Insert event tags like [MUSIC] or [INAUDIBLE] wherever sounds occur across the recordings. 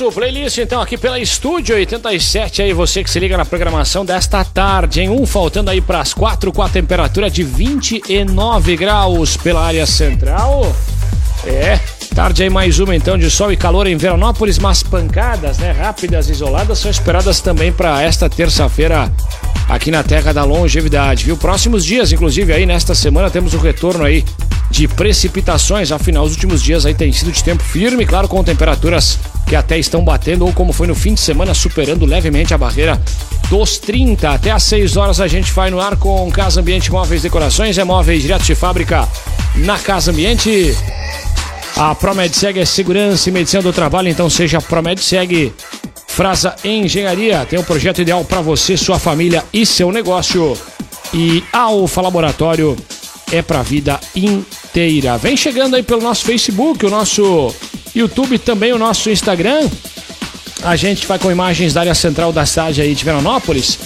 nosso playlist, então, aqui pela Estúdio 87. Aí você que se liga na programação desta tarde, em um faltando aí para as quatro, com a temperatura de 29 graus pela área central. É, tarde aí mais uma então de sol e calor em Veranópolis, mas pancadas, né, rápidas, isoladas, são esperadas também para esta terça-feira aqui na Terra da Longevidade, viu? Próximos dias, inclusive aí nesta semana temos o retorno aí de precipitações, afinal os últimos dias aí tem sido de tempo firme, claro, com temperaturas que até estão batendo ou como foi no fim de semana, superando levemente a barreira dos 30. Até às 6 horas a gente vai no ar com Casa Ambiente Móveis Decorações, é móveis direto de fábrica na Casa Ambiente. A ProMedseg é segurança e medicina do trabalho, então seja ProMedseg. Frasa Engenharia tem um projeto ideal para você, sua família e seu negócio. E Alfa Laboratório é para a vida inteira. Vem chegando aí pelo nosso Facebook, o nosso YouTube, também o nosso Instagram. A gente vai com imagens da área central da cidade aí de Veranópolis.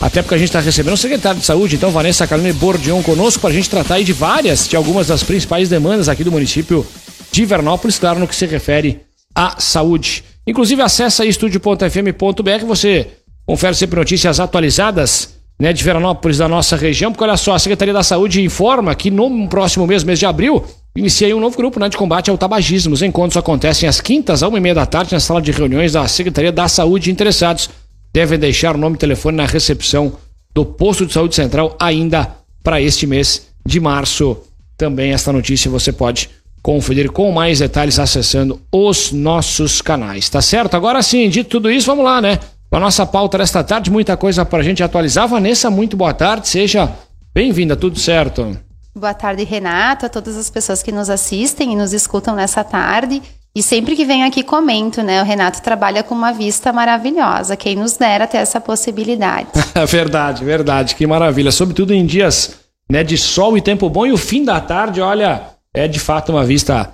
Até porque a gente está recebendo o secretário de saúde, então Vanessa Carolina Bordion conosco para a gente tratar aí de várias, de algumas das principais demandas aqui do município de Vernópolis, claro, no que se refere à saúde. Inclusive, acessa aí estúdio.fm.br, você confere sempre notícias atualizadas né, de Veranópolis, da nossa região, porque olha só, a Secretaria da Saúde informa que no próximo mês, mês de abril, inicia um novo grupo né, de combate ao tabagismo. Os encontros acontecem às quintas, à uma e meia da tarde, na sala de reuniões da Secretaria da Saúde. Interessados devem deixar o nome e telefone na recepção do posto de saúde central ainda para este mês de março. Também esta notícia você pode conferir com mais detalhes acessando os nossos canais, tá certo? Agora sim, dito tudo isso, vamos lá, né? Com a nossa pauta desta tarde, muita coisa para a gente atualizar. Vanessa, muito boa tarde, seja bem-vinda, tudo certo? Boa tarde, Renato, a todas as pessoas que nos assistem e nos escutam nessa tarde. E sempre que venho aqui comento, né? O Renato trabalha com uma vista maravilhosa. Quem nos dera ter essa possibilidade. [LAUGHS] verdade, verdade. Que maravilha. Sobretudo em dias né, de sol e tempo bom. E o fim da tarde, olha, é de fato uma vista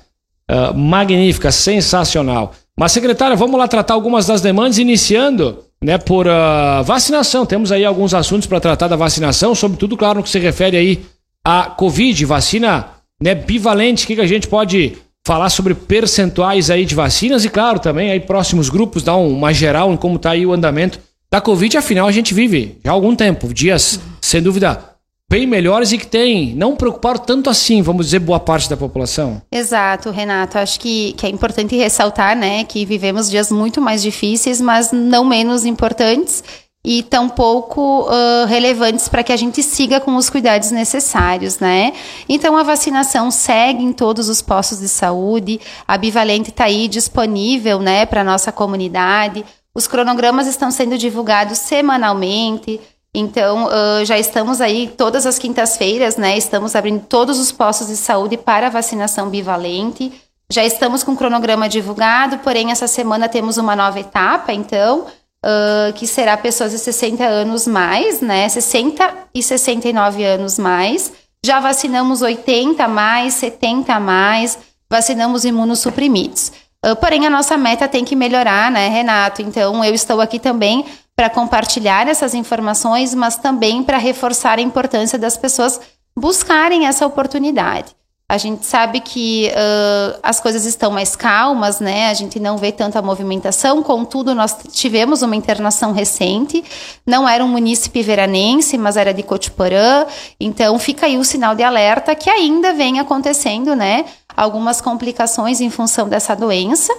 uh, magnífica, sensacional. Mas, secretária, vamos lá tratar algumas das demandas, iniciando né, por uh, vacinação. Temos aí alguns assuntos para tratar da vacinação, sobretudo, claro, no que se refere aí à Covid, vacina né, bivalente. O que, que a gente pode falar sobre percentuais aí de vacinas e, claro, também aí próximos grupos, dar uma geral em como está aí o andamento da Covid. Afinal, a gente vive já há algum tempo, dias, sem dúvida, bem melhores e que tem, não preocupar tanto assim, vamos dizer, boa parte da população. Exato, Renato. Acho que, que é importante ressaltar, né, que vivemos dias muito mais difíceis, mas não menos importantes e tão pouco uh, relevantes para que a gente siga com os cuidados necessários, né? Então a vacinação segue em todos os postos de saúde, a Bivalente está aí disponível, né, para nossa comunidade. Os cronogramas estão sendo divulgados semanalmente. Então, uh, já estamos aí todas as quintas-feiras, né? Estamos abrindo todos os postos de saúde para vacinação bivalente. Já estamos com o cronograma divulgado, porém, essa semana temos uma nova etapa, então, uh, que será pessoas de 60 anos mais, né? 60 e 69 anos mais. Já vacinamos 80 mais, 70 mais, vacinamos imunossuprimidos. Uh, porém, a nossa meta tem que melhorar, né, Renato? Então, eu estou aqui também para compartilhar essas informações, mas também para reforçar a importância das pessoas buscarem essa oportunidade. A gente sabe que uh, as coisas estão mais calmas, né? A gente não vê tanta movimentação, contudo, nós tivemos uma internação recente. Não era um munícipe veranense, mas era de Cotiporã. Então, fica aí o sinal de alerta que ainda vem acontecendo, né? Algumas complicações em função dessa doença.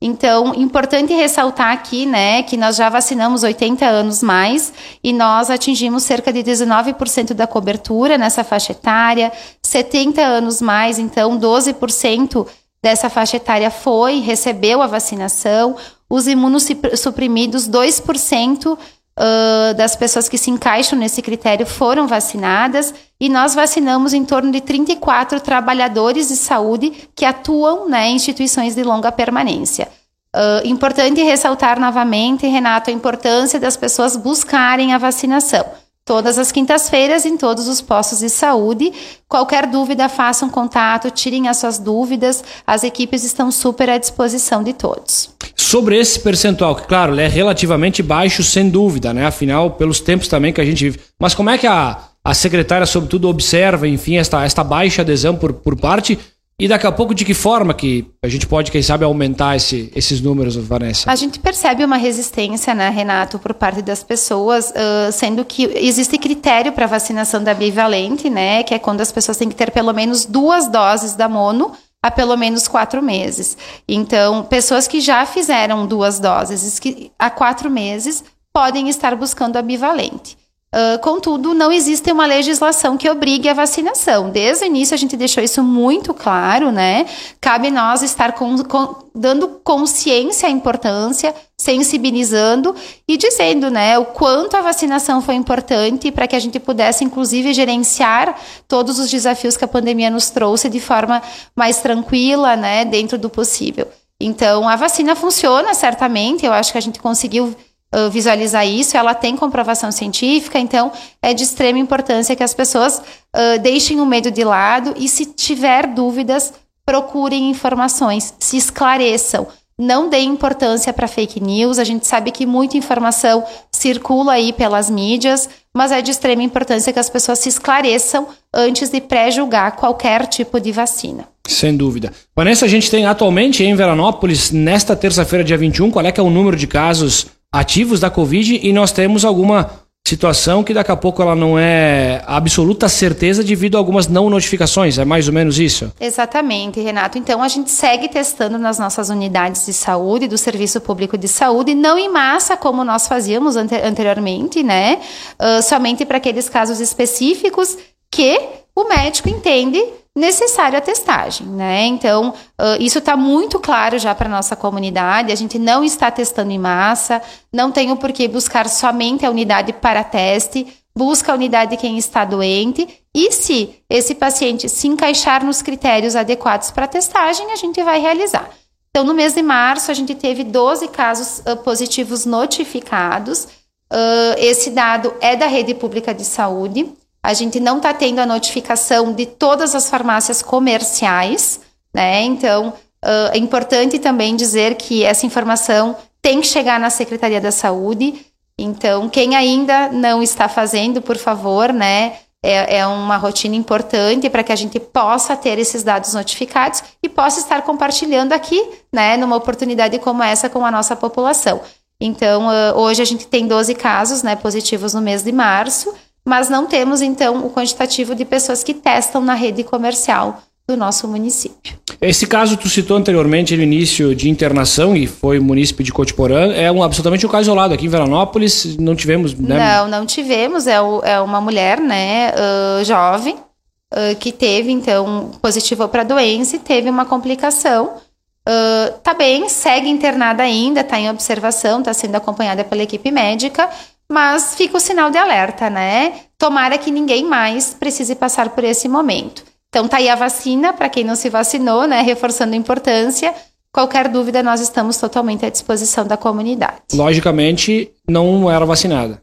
Então, importante ressaltar aqui, né, que nós já vacinamos 80 anos mais e nós atingimos cerca de 19% da cobertura nessa faixa etária, 70 anos mais, então 12% dessa faixa etária foi, recebeu a vacinação, os imunossuprimidos, 2% uh, das pessoas que se encaixam nesse critério foram vacinadas e nós vacinamos em torno de 34 trabalhadores de saúde que atuam né, em instituições de longa permanência. Uh, importante ressaltar novamente, Renato, a importância das pessoas buscarem a vacinação. Todas as quintas-feiras, em todos os postos de saúde. Qualquer dúvida, façam contato, tirem as suas dúvidas. As equipes estão super à disposição de todos. Sobre esse percentual, que, claro, é relativamente baixo, sem dúvida, né? Afinal, pelos tempos também que a gente vive. Mas como é que a, a secretária, sobretudo, observa, enfim, esta, esta baixa adesão por, por parte E daqui a pouco, de que forma que a gente pode, quem sabe, aumentar esse, esses números, Vanessa? A gente percebe uma resistência, né, Renato, por parte das pessoas, uh, sendo que existe critério para vacinação da bivalente, né, que é quando as pessoas têm que ter pelo menos duas doses da mono há pelo menos quatro meses. Então, pessoas que já fizeram duas doses há quatro meses podem estar buscando a bivalente. Uh, contudo, não existe uma legislação que obrigue a vacinação. Desde o início a gente deixou isso muito claro, né? Cabe nós estar com, com, dando consciência à importância, sensibilizando e dizendo, né, o quanto a vacinação foi importante para que a gente pudesse, inclusive, gerenciar todos os desafios que a pandemia nos trouxe de forma mais tranquila, né, dentro do possível. Então, a vacina funciona certamente. Eu acho que a gente conseguiu visualizar isso, ela tem comprovação científica, então é de extrema importância que as pessoas uh, deixem o medo de lado e, se tiver dúvidas, procurem informações, se esclareçam. Não deem importância para fake news. A gente sabe que muita informação circula aí pelas mídias, mas é de extrema importância que as pessoas se esclareçam antes de pré-julgar qualquer tipo de vacina. Sem dúvida. Vanessa, a gente tem atualmente em Veranópolis, nesta terça-feira, dia 21, qual é que é o número de casos ativos da Covid e nós temos alguma situação que daqui a pouco ela não é absoluta certeza devido a algumas não notificações, é mais ou menos isso? Exatamente, Renato. Então a gente segue testando nas nossas unidades de saúde, do Serviço Público de Saúde, não em massa como nós fazíamos anteriormente, né? Uh, somente para aqueles casos específicos que o médico entende necessário a testagem, né? Então, uh, isso está muito claro já para nossa comunidade. A gente não está testando em massa, não tem o porquê buscar somente a unidade para teste, busca a unidade de quem está doente. E se esse paciente se encaixar nos critérios adequados para testagem, a gente vai realizar. Então, no mês de março, a gente teve 12 casos uh, positivos notificados. Uh, esse dado é da rede pública de saúde. A gente não está tendo a notificação de todas as farmácias comerciais, né? Então, uh, é importante também dizer que essa informação tem que chegar na Secretaria da Saúde. Então, quem ainda não está fazendo, por favor, né? É, é uma rotina importante para que a gente possa ter esses dados notificados e possa estar compartilhando aqui, né, numa oportunidade como essa com a nossa população. Então, uh, hoje a gente tem 12 casos, né, positivos no mês de março mas não temos então o quantitativo de pessoas que testam na rede comercial do nosso município. Esse caso tu citou anteriormente no início de internação e foi município de Cotiporã, é um, absolutamente um caso isolado aqui em Veranópolis, não tivemos, né? Não, não tivemos, é, o, é uma mulher, né, uh, jovem, uh, que teve então positivo para a doença e teve uma complicação, Uh, tá bem, segue internada ainda, tá em observação, tá sendo acompanhada pela equipe médica, mas fica o sinal de alerta, né? Tomara que ninguém mais precise passar por esse momento. Então tá aí a vacina para quem não se vacinou, né? Reforçando a importância. Qualquer dúvida, nós estamos totalmente à disposição da comunidade. Logicamente, não era vacinada.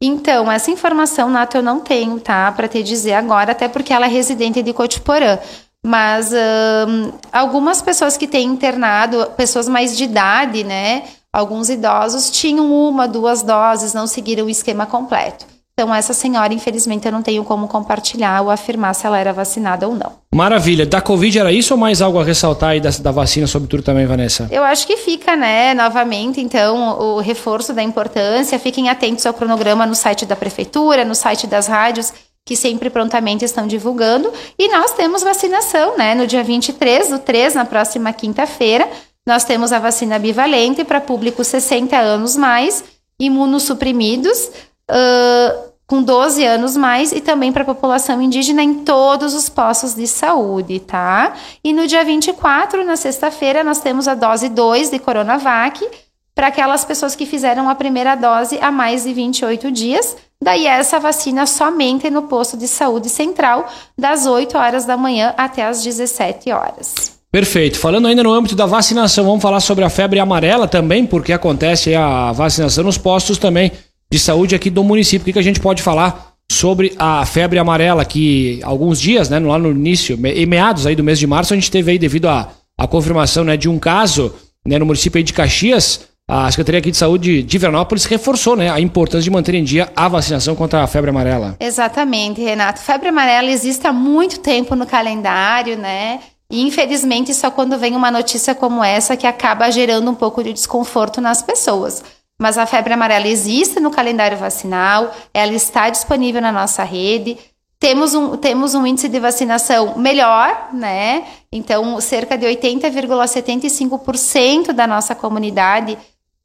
Então, essa informação, Nato, eu não tenho, tá? Para te dizer agora, até porque ela é residente de Cotiporã. Mas hum, algumas pessoas que têm internado, pessoas mais de idade, né? Alguns idosos tinham uma, duas doses, não seguiram o esquema completo. Então, essa senhora, infelizmente, eu não tenho como compartilhar ou afirmar se ela era vacinada ou não. Maravilha. Da Covid era isso ou mais algo a ressaltar aí da, da vacina, sobretudo também, Vanessa? Eu acho que fica, né, novamente, então, o reforço da importância. Fiquem atentos ao cronograma no site da Prefeitura, no site das rádios, que sempre prontamente estão divulgando. E nós temos vacinação, né, no dia 23 do 3, na próxima quinta-feira. Nós temos a vacina bivalente para público 60 anos mais, imunossuprimidos, uh, com 12 anos mais, e também para a população indígena em todos os postos de saúde, tá? E no dia 24, na sexta-feira, nós temos a dose 2 de Coronavac para aquelas pessoas que fizeram a primeira dose há mais de 28 dias. Daí essa vacina somente no posto de saúde central, das 8 horas da manhã até as 17 horas. Perfeito. Falando ainda no âmbito da vacinação, vamos falar sobre a febre amarela também, porque acontece a vacinação nos postos também de saúde aqui do município. O que, a gente pode falar sobre a febre amarela, que alguns dias, né, lá no início, em meados aí do mês de março, a gente teve aí devido à a, a, confirmação né, de um caso né, no município de Caxias, a Secretaria aqui de Saúde de Veranópolis reforçou né, a importância de manter em dia a vacinação contra a febre amarela. Exatamente, Renato. Febre amarela existe há muito tempo no calendário, né? E infelizmente só quando vem uma notícia como essa que acaba gerando um pouco de desconforto nas pessoas. Mas a febre amarela existe no calendário vacinal, ela está disponível na nossa rede. Temos um, temos um índice de vacinação melhor, né? Então, cerca de 80,75% da nossa comunidade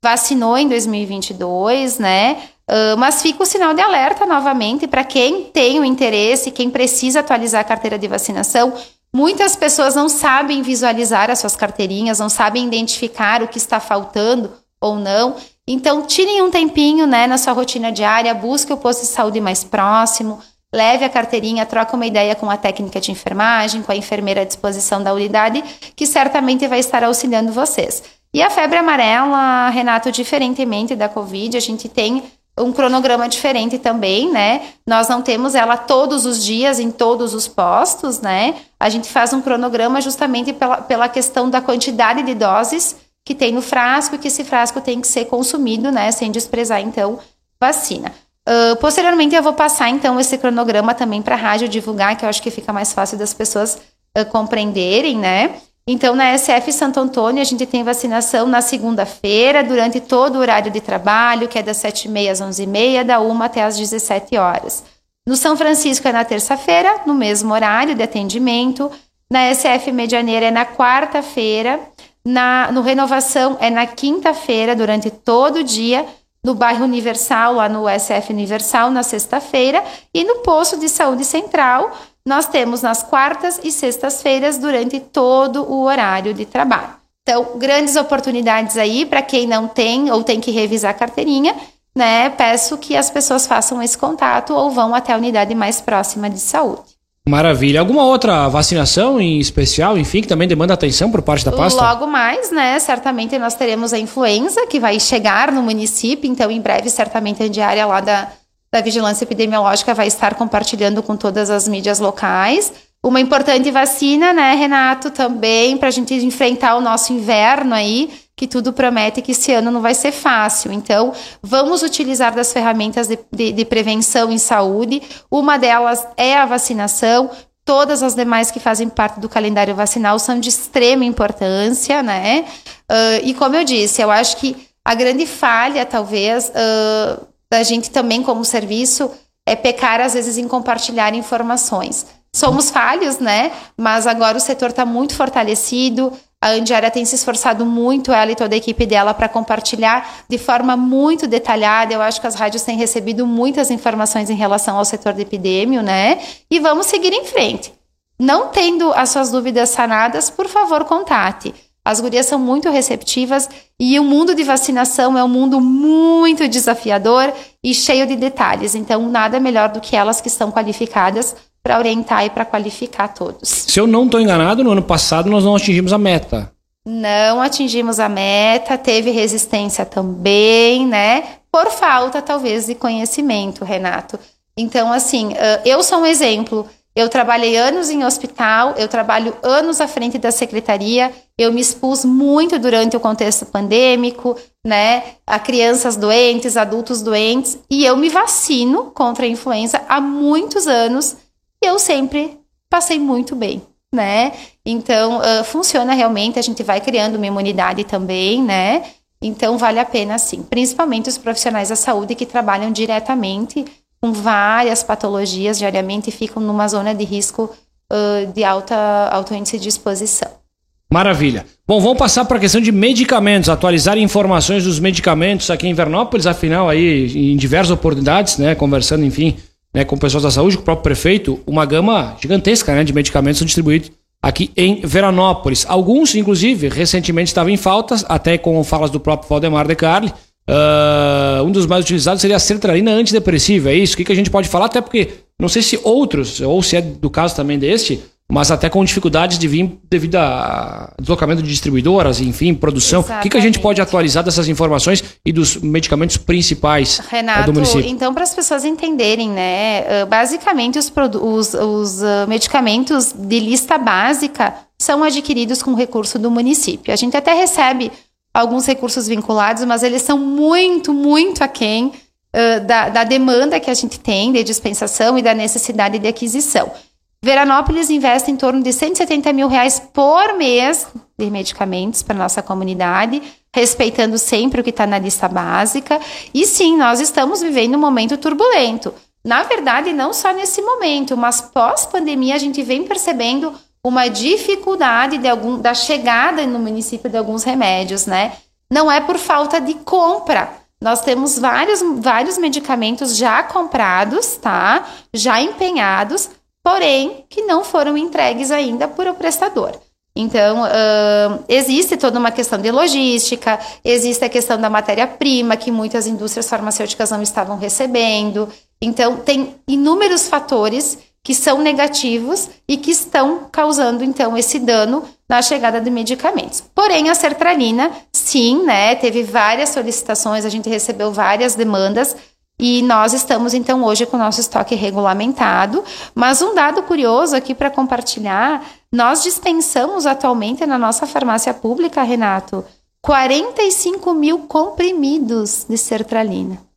vacinou em 2022, né? Uh, mas fica o sinal de alerta novamente para quem tem o interesse, quem precisa atualizar a carteira de vacinação. Muitas pessoas não sabem visualizar as suas carteirinhas, não sabem identificar o que está faltando ou não. Então, tirem um tempinho né, na sua rotina diária, busque o posto de saúde mais próximo, leve a carteirinha, troque uma ideia com a técnica de enfermagem, com a enfermeira à disposição da unidade, que certamente vai estar auxiliando vocês. E a febre amarela, Renato, diferentemente da Covid, a gente tem um cronograma diferente também, né? Nós não temos ela todos os dias em todos os postos, né? A gente faz um cronograma justamente pela, pela questão da quantidade de doses que tem no frasco e que esse frasco tem que ser consumido, né? Sem desprezar, então, vacina. Uh, posteriormente, eu vou passar, então, esse cronograma também para a rádio divulgar, que eu acho que fica mais fácil das pessoas uh, compreenderem, né? Então, na SF Santo Antônio, a gente tem vacinação na segunda-feira, durante todo o horário de trabalho, que é das 7h30 às 11h30, da 1 até às 17 horas. No São Francisco é na terça-feira, no mesmo horário de atendimento. Na SF Medianeira é na quarta-feira. no Renovação é na quinta-feira, durante todo o dia. No bairro Universal, lá no SF Universal, na sexta-feira. E no Posto de Saúde Central, nós temos nas quartas e sextas-feiras durante todo o horário de trabalho. Então, grandes oportunidades aí para quem não tem ou tem que revisar a carteirinha, né? Peço que as pessoas façam esse contato ou vão até a unidade mais próxima de saúde. Maravilha. Alguma outra vacinação em especial, enfim, que também demanda atenção por parte da pasta? Logo mais, né? Certamente nós teremos a influenza que vai chegar no município, então em breve certamente a diária lá da da Vigilância Epidemiológica vai estar compartilhando com todas as mídias locais. Uma importante vacina, né, Renato, também, para a gente enfrentar o nosso inverno aí, que tudo promete que esse ano não vai ser fácil. Então, vamos utilizar das ferramentas de, de, de prevenção em saúde. Uma delas é a vacinação. Todas as demais que fazem parte do calendário vacinal são de extrema importância, né? Uh, e como eu disse, eu acho que a grande falha, talvez, uh, da gente também como serviço é pecar às vezes em compartilhar informações. Somos falhos, né? Mas agora o setor está muito fortalecido. A Andiara tem se esforçado muito, ela e toda a equipe dela, para compartilhar de forma muito detalhada. Eu acho que as rádios têm recebido muitas informações em relação ao setor de epidêmio, né? E vamos seguir em frente. Não tendo as suas dúvidas sanadas, por favor, contate. As gurias são muito receptivas e o mundo de vacinação é um mundo muito desafiador e cheio de detalhes. Então, nada melhor do que elas que estão qualificadas para orientar e para qualificar todos. Se eu não estou enganado, no ano passado nós não atingimos a meta. Não atingimos a meta, teve resistência também, né? Por falta, talvez, de conhecimento, Renato. Então, assim, eu sou um exemplo. Eu trabalhei anos em hospital, eu trabalho anos à frente da secretaria, eu me expus muito durante o contexto pandêmico, né, a crianças doentes, adultos doentes, e eu me vacino contra a influenza há muitos anos e eu sempre passei muito bem, né? Então, uh, funciona realmente, a gente vai criando uma imunidade também, né? Então, vale a pena sim, principalmente os profissionais da saúde que trabalham diretamente com várias patologias diariamente e ficam numa zona de risco uh, de alta, alto índice de exposição. Maravilha. Bom, vamos passar para a questão de medicamentos, atualizar informações dos medicamentos aqui em Vernópolis, afinal aí em diversas oportunidades, né, conversando, enfim, né, com pessoas da saúde, com o próprio prefeito, uma gama gigantesca, né, de medicamentos são distribuídos aqui em Veranópolis. Alguns, inclusive, recentemente estavam em faltas, até com falas do próprio Valdemar de Carli, Uh, um dos mais utilizados seria a sertralina antidepressiva, é isso? O que, que a gente pode falar? Até porque, não sei se outros, ou se é do caso também deste, mas até com dificuldades de vir devido a deslocamento de distribuidoras, enfim, produção. Exatamente. O que, que a gente pode atualizar dessas informações e dos medicamentos principais eh, Renato, do município? Então, para as pessoas entenderem, né, eh, basicamente os, os, os eh, medicamentos de lista básica são adquiridos com recurso do município. A gente até recebe alguns recursos vinculados, mas eles são muito, muito aquém uh, da, da demanda que a gente tem de dispensação e da necessidade de aquisição. Veranópolis investe em torno de 170 mil reais por mês de medicamentos para nossa comunidade, respeitando sempre o que está na lista básica. E sim, nós estamos vivendo um momento turbulento. Na verdade, não só nesse momento, mas pós-pandemia a gente vem percebendo uma dificuldade de algum, da chegada no município de alguns remédios, né? Não é por falta de compra. Nós temos vários, vários medicamentos já comprados, tá? Já empenhados, porém que não foram entregues ainda por o prestador. Então, uh, existe toda uma questão de logística, existe a questão da matéria-prima, que muitas indústrias farmacêuticas não estavam recebendo. Então, tem inúmeros fatores que são negativos e que estão causando, então, esse dano na chegada de medicamentos. Porém, a sertralina, sim, né, teve várias solicitações, a gente recebeu várias demandas, e nós estamos, então, hoje com o nosso estoque regulamentado. Mas um dado curioso aqui para compartilhar: nós dispensamos atualmente na nossa farmácia pública, Renato, 45 mil comprimidos de sertralina.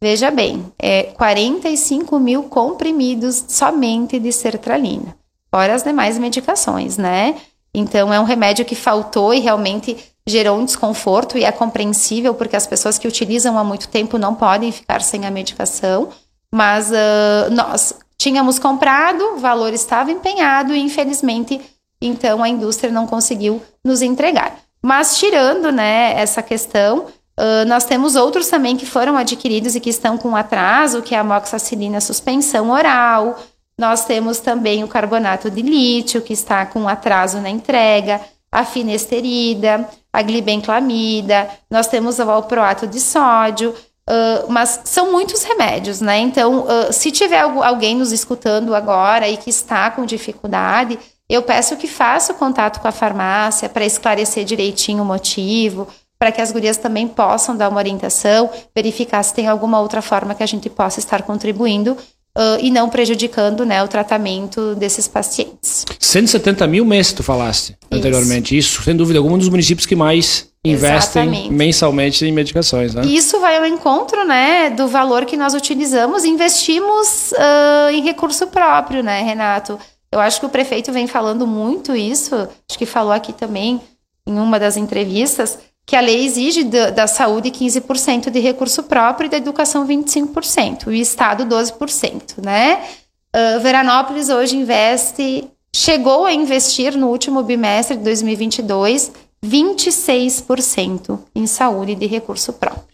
Veja bem, é 45 mil comprimidos somente de sertralina, fora as demais medicações, né? Então, é um remédio que faltou e realmente gerou um desconforto e é compreensível porque as pessoas que utilizam há muito tempo não podem ficar sem a medicação, mas uh, nós tínhamos comprado, o valor estava empenhado e infelizmente então a indústria não conseguiu nos entregar. Mas tirando, né, essa questão, Uh, nós temos outros também que foram adquiridos e que estão com atraso, que é a moxacilina suspensão oral. Nós temos também o carbonato de lítio, que está com atraso na entrega, a finesterida, a glibenclamida, nós temos o valproato de sódio, uh, mas são muitos remédios, né? Então, uh, se tiver alguém nos escutando agora e que está com dificuldade, eu peço que faça o contato com a farmácia para esclarecer direitinho o motivo, para que as gurias também possam dar uma orientação, verificar se tem alguma outra forma que a gente possa estar contribuindo uh, e não prejudicando né, o tratamento desses pacientes. 170 mil mês, tu falaste Isso. anteriormente. Isso, sem dúvida, algum dos municípios que mais investem Exatamente. mensalmente em medicações, né? Isso vai ao encontro, né, do valor que nós utilizamos e investimos uh, em recurso próprio, né, Renato? Eu acho que o prefeito vem falando muito isso, acho que falou aqui também em uma das entrevistas, que a lei exige da, da saúde 15% de recurso próprio e da educação 25%, e o Estado 12%, né? Uh, Veranópolis hoje investe, chegou a investir no último bimestre de 2022 26% em saúde de recurso próprio.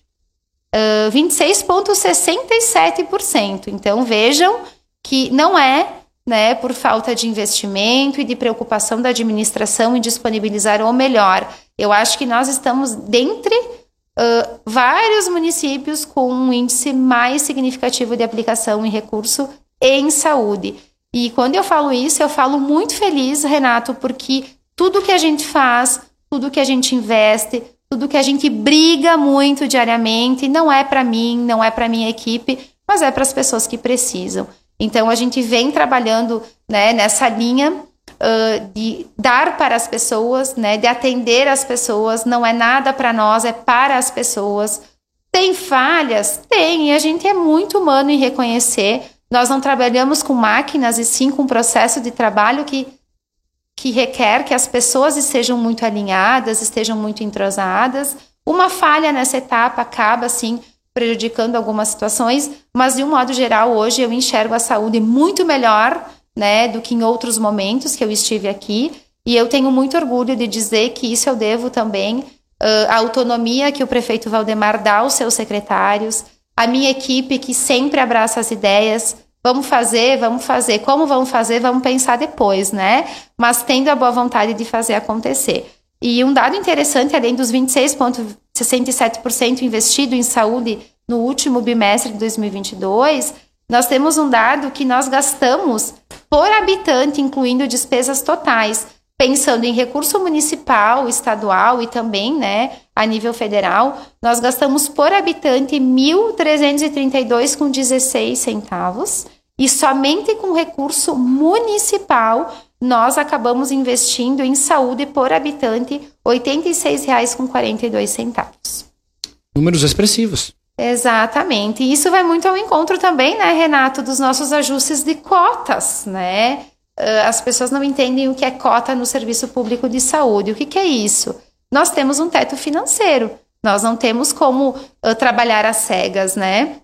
Uh, 26,67%. Então vejam que não é né, por falta de investimento e de preocupação da administração em disponibilizar o melhor. Eu acho que nós estamos dentre uh, vários municípios com um índice mais significativo de aplicação em recurso em saúde. E quando eu falo isso, eu falo muito feliz, Renato, porque tudo que a gente faz, tudo que a gente investe, tudo que a gente briga muito diariamente, não é para mim, não é para minha equipe, mas é para as pessoas que precisam. Então a gente vem trabalhando né, nessa linha uh, de dar para as pessoas, né, de atender as pessoas. Não é nada para nós, é para as pessoas. Tem falhas? Tem, e a gente é muito humano em reconhecer. Nós não trabalhamos com máquinas e sim com um processo de trabalho que, que requer que as pessoas estejam muito alinhadas, estejam muito entrosadas. Uma falha nessa etapa acaba, assim, prejudicando algumas situações, mas de um modo geral, hoje eu enxergo a saúde muito melhor, né, do que em outros momentos que eu estive aqui, e eu tenho muito orgulho de dizer que isso eu devo também uh, à autonomia que o prefeito Valdemar dá aos seus secretários, a minha equipe que sempre abraça as ideias, vamos fazer, vamos fazer, como vamos fazer, vamos pensar depois, né? Mas tendo a boa vontade de fazer acontecer. E um dado interessante, além dos 26,67% investido em saúde no último bimestre de 2022, nós temos um dado que nós gastamos por habitante, incluindo despesas totais, pensando em recurso municipal, estadual e também, né, a nível federal, nós gastamos por habitante 1.332,16 centavos e somente com recurso municipal nós acabamos investindo em saúde por habitante R$ 86,42. Números expressivos. Exatamente. E isso vai muito ao encontro também, né, Renato, dos nossos ajustes de cotas, né? Ah, as pessoas não entendem o que é cota no serviço público de saúde. O que, que é isso? Nós temos um teto financeiro. Nós não temos como uh, trabalhar às cegas, né?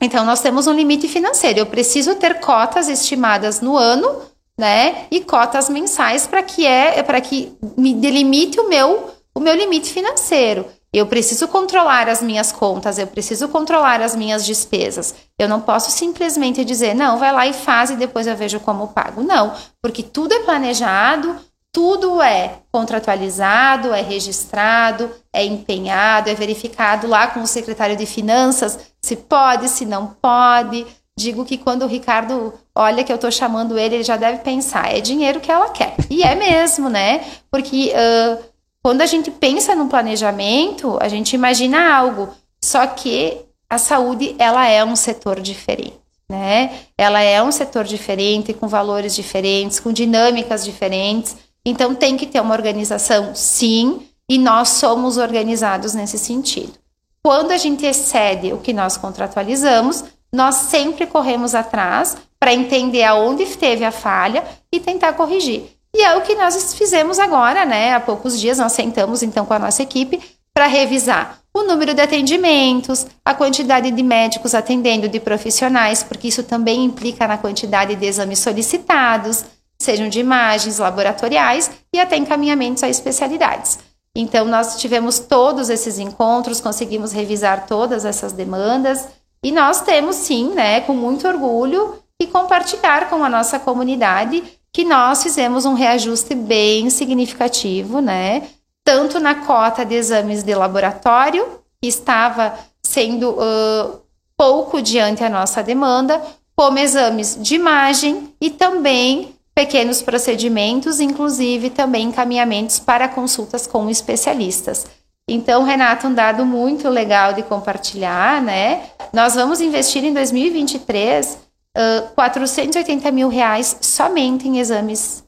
Então, nós temos um limite financeiro. Eu preciso ter cotas estimadas no ano, né? E cotas mensais para que é para que me delimite o meu o meu limite financeiro. Eu preciso controlar as minhas contas, eu preciso controlar as minhas despesas. Eu não posso simplesmente dizer, não, vai lá e faz e depois eu vejo como pago. Não, porque tudo é planejado, tudo é contratualizado, é registrado, é empenhado, é verificado lá com o secretário de Finanças se pode, se não pode. Digo que quando o Ricardo olha que eu estou chamando ele, ele já deve pensar, é dinheiro que ela quer. E é mesmo, né? Porque. Uh, quando a gente pensa no planejamento, a gente imagina algo, só que a saúde ela é um setor diferente, né? Ela é um setor diferente, com valores diferentes, com dinâmicas diferentes. Então tem que ter uma organização, sim, e nós somos organizados nesse sentido. Quando a gente excede o que nós contratualizamos, nós sempre corremos atrás para entender aonde teve a falha e tentar corrigir. E é o que nós fizemos agora, né? Há poucos dias nós sentamos então com a nossa equipe para revisar o número de atendimentos, a quantidade de médicos atendendo, de profissionais, porque isso também implica na quantidade de exames solicitados, sejam de imagens, laboratoriais e até encaminhamentos a especialidades. Então, nós tivemos todos esses encontros, conseguimos revisar todas essas demandas e nós temos, sim, né, com muito orgulho, e compartilhar com a nossa comunidade que nós fizemos um reajuste bem significativo, né? Tanto na cota de exames de laboratório, que estava sendo uh, pouco diante a nossa demanda, como exames de imagem e também pequenos procedimentos, inclusive também encaminhamentos para consultas com especialistas. Então, Renato, um dado muito legal de compartilhar, né? Nós vamos investir em 2023 uh, 480 mil reais somente em exames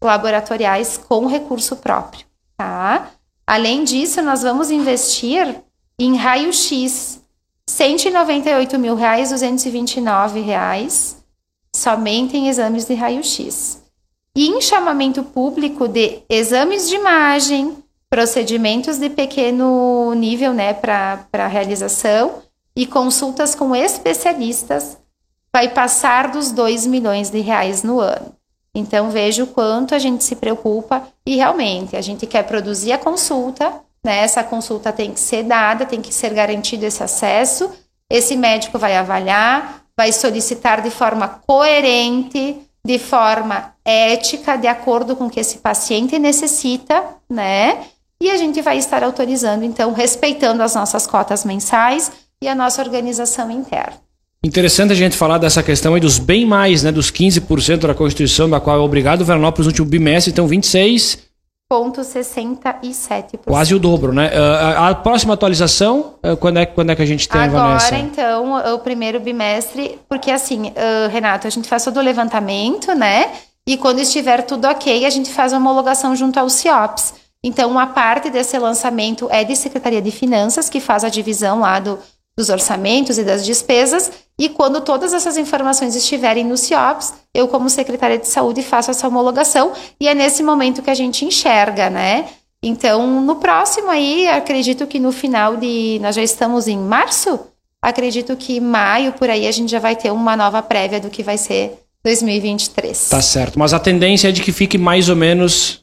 laboratoriais com recurso próprio, tá? Além disso, nós vamos investir em raio-x, 198 mil reais, 229 reais, somente em exames de raio-x. E em chamamento público de exames de imagem, procedimentos de pequeno nível, né, para realização, e consultas com especialistas, vai passar dos 2 milhões de reais no ano. Então veja o quanto a gente se preocupa e realmente a gente quer produzir a consulta, né? Essa consulta tem que ser dada, tem que ser garantido esse acesso. Esse médico vai avaliar, vai solicitar de forma coerente, de forma ética, de acordo com o que esse paciente necessita, né? E a gente vai estar autorizando, então, respeitando as nossas cotas mensais e a nossa organização interna. Interessante a gente falar dessa questão aí dos bem mais, né, dos 15% da Constituição, da qual é obrigado o Veranópolis no último bimestre, então 26 0,67%. Quase o dobro, né? Uh, a próxima atualização, uh, quando, é, quando é que a gente tem, Agora, Vanessa? então, o primeiro bimestre, porque assim, Renato, a gente faz todo o levantamento, né? E quando estiver tudo ok, a gente faz a homologação junto ao CIOPS. Então, uma parte desse lançamento é de Secretaria de Finanças, que faz a divisão lá do, dos orçamentos e das despesas, e quando todas essas informações estiverem no CIOPS, eu, como secretária de saúde, faço essa homologação, e é nesse momento que a gente enxerga, né? Então, no próximo aí, acredito que no final de. Nós já estamos em março? Acredito que maio, por aí, a gente já vai ter uma nova prévia do que vai ser 2023. Tá certo. Mas a tendência é de que fique mais ou menos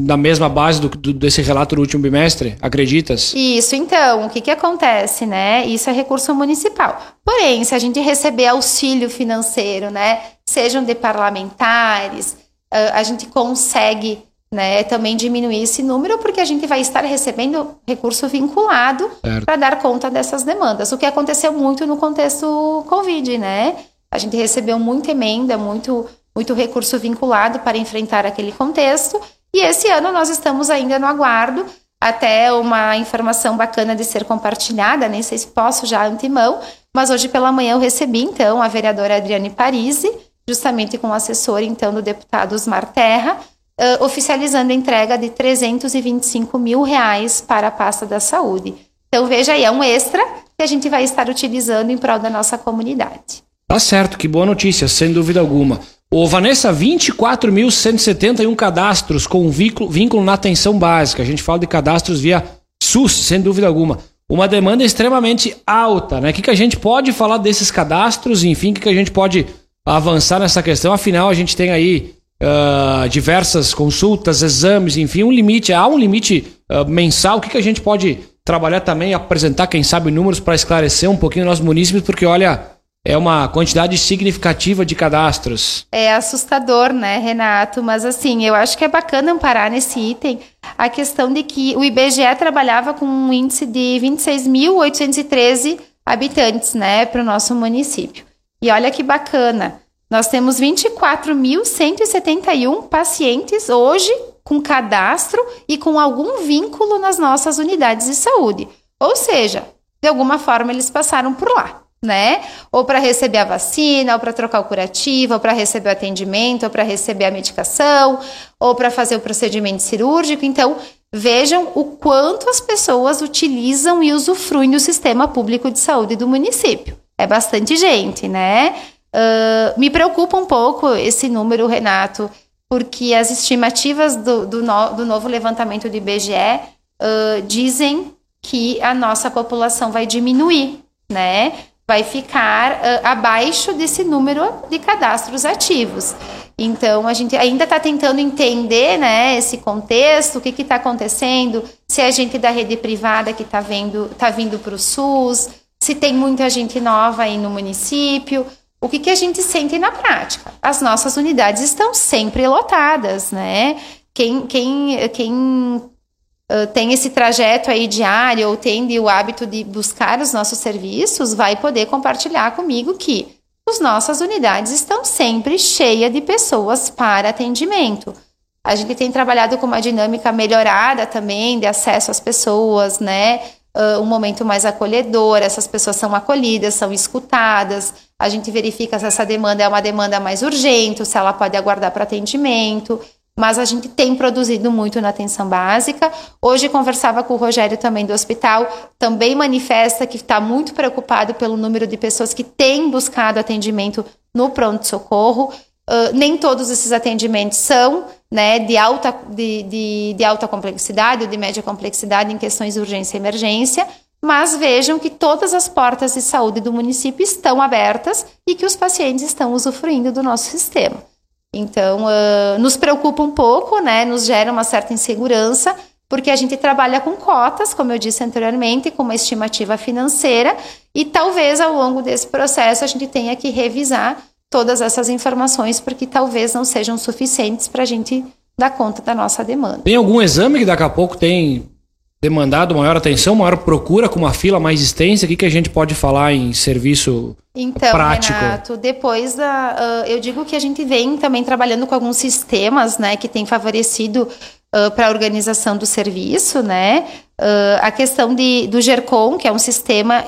da mesma base do, do, desse relato do último bimestre? Acreditas? Isso, então, o que, que acontece, né? Isso é recurso municipal. Porém, se a gente receber auxílio financeiro, né, sejam de parlamentares, a gente consegue né, também diminuir esse número, porque a gente vai estar recebendo recurso vinculado para dar conta dessas demandas. O que aconteceu muito no contexto Covid, né? A gente recebeu muita emenda, muito, muito recurso vinculado para enfrentar aquele contexto e esse ano nós estamos ainda no aguardo, até uma informação bacana de ser compartilhada, nem sei se posso já antemão, mas hoje pela manhã eu recebi então a vereadora Adriane Parisi, justamente com o assessor então do deputado Osmar Terra, uh, oficializando a entrega de 325 mil reais para a pasta da saúde. Então veja aí, é um extra que a gente vai estar utilizando em prol da nossa comunidade. Tá certo, que boa notícia, sem dúvida alguma. Ô, Vanessa, 24.171 cadastros com vínculo, vínculo na atenção básica. A gente fala de cadastros via SUS, sem dúvida alguma. Uma demanda extremamente alta, né? O que, que a gente pode falar desses cadastros? Enfim, o que, que a gente pode avançar nessa questão? Afinal, a gente tem aí uh, diversas consultas, exames, enfim, um limite. Há um limite uh, mensal. O que, que a gente pode trabalhar também, apresentar, quem sabe, números para esclarecer um pouquinho nossos municípios? Porque, olha, é uma quantidade significativa de cadastros. É assustador, né, Renato? Mas assim, eu acho que é bacana amparar nesse item a questão de que o IBGE trabalhava com um índice de 26.813 habitantes, né, para o nosso município. E olha que bacana, nós temos 24.171 pacientes hoje com cadastro e com algum vínculo nas nossas unidades de saúde. Ou seja, de alguma forma eles passaram por lá né? Ou para receber a vacina, ou para trocar o curativo, ou para receber o atendimento, ou para receber a medicação, ou para fazer o procedimento cirúrgico. Então, vejam o quanto as pessoas utilizam e usufruem do sistema público de saúde do município. É bastante gente, né? Uh, me preocupa um pouco esse número, Renato, porque as estimativas do, do, no, do novo levantamento do IBGE uh, dizem que a nossa população vai diminuir, né? Vai ficar uh, abaixo desse número de cadastros ativos. Então, a gente ainda está tentando entender né, esse contexto, o que está acontecendo, se é gente da rede privada que está tá vindo para o SUS, se tem muita gente nova aí no município. O que, que a gente sente na prática? As nossas unidades estão sempre lotadas, né? Quem, quem, quem tem esse trajeto aí diário ou tem o hábito de buscar os nossos serviços, vai poder compartilhar comigo que as nossas unidades estão sempre cheias de pessoas para atendimento. A gente tem trabalhado com uma dinâmica melhorada também de acesso às pessoas, né? Uh, um momento mais acolhedor, essas pessoas são acolhidas, são escutadas. A gente verifica se essa demanda é uma demanda mais urgente, se ela pode aguardar para atendimento mas a gente tem produzido muito na atenção básica. Hoje conversava com o Rogério também do hospital, também manifesta que está muito preocupado pelo número de pessoas que têm buscado atendimento no pronto-socorro. Uh, nem todos esses atendimentos são né, de, alta, de, de, de alta complexidade ou de média complexidade em questões de urgência e emergência, mas vejam que todas as portas de saúde do município estão abertas e que os pacientes estão usufruindo do nosso sistema. Então, uh, nos preocupa um pouco, né? Nos gera uma certa insegurança, porque a gente trabalha com cotas, como eu disse anteriormente, com uma estimativa financeira, e talvez ao longo desse processo a gente tenha que revisar todas essas informações, porque talvez não sejam suficientes para a gente dar conta da nossa demanda. Tem algum exame que daqui a pouco tem demandado maior atenção, maior procura, com uma fila mais extensa? O que, que a gente pode falar em serviço então, prático? Renato, depois da. Uh, eu digo que a gente vem também trabalhando com alguns sistemas né, que têm favorecido uh, para a organização do serviço, né? Uh, a questão de, do GERCOM, que é um sistema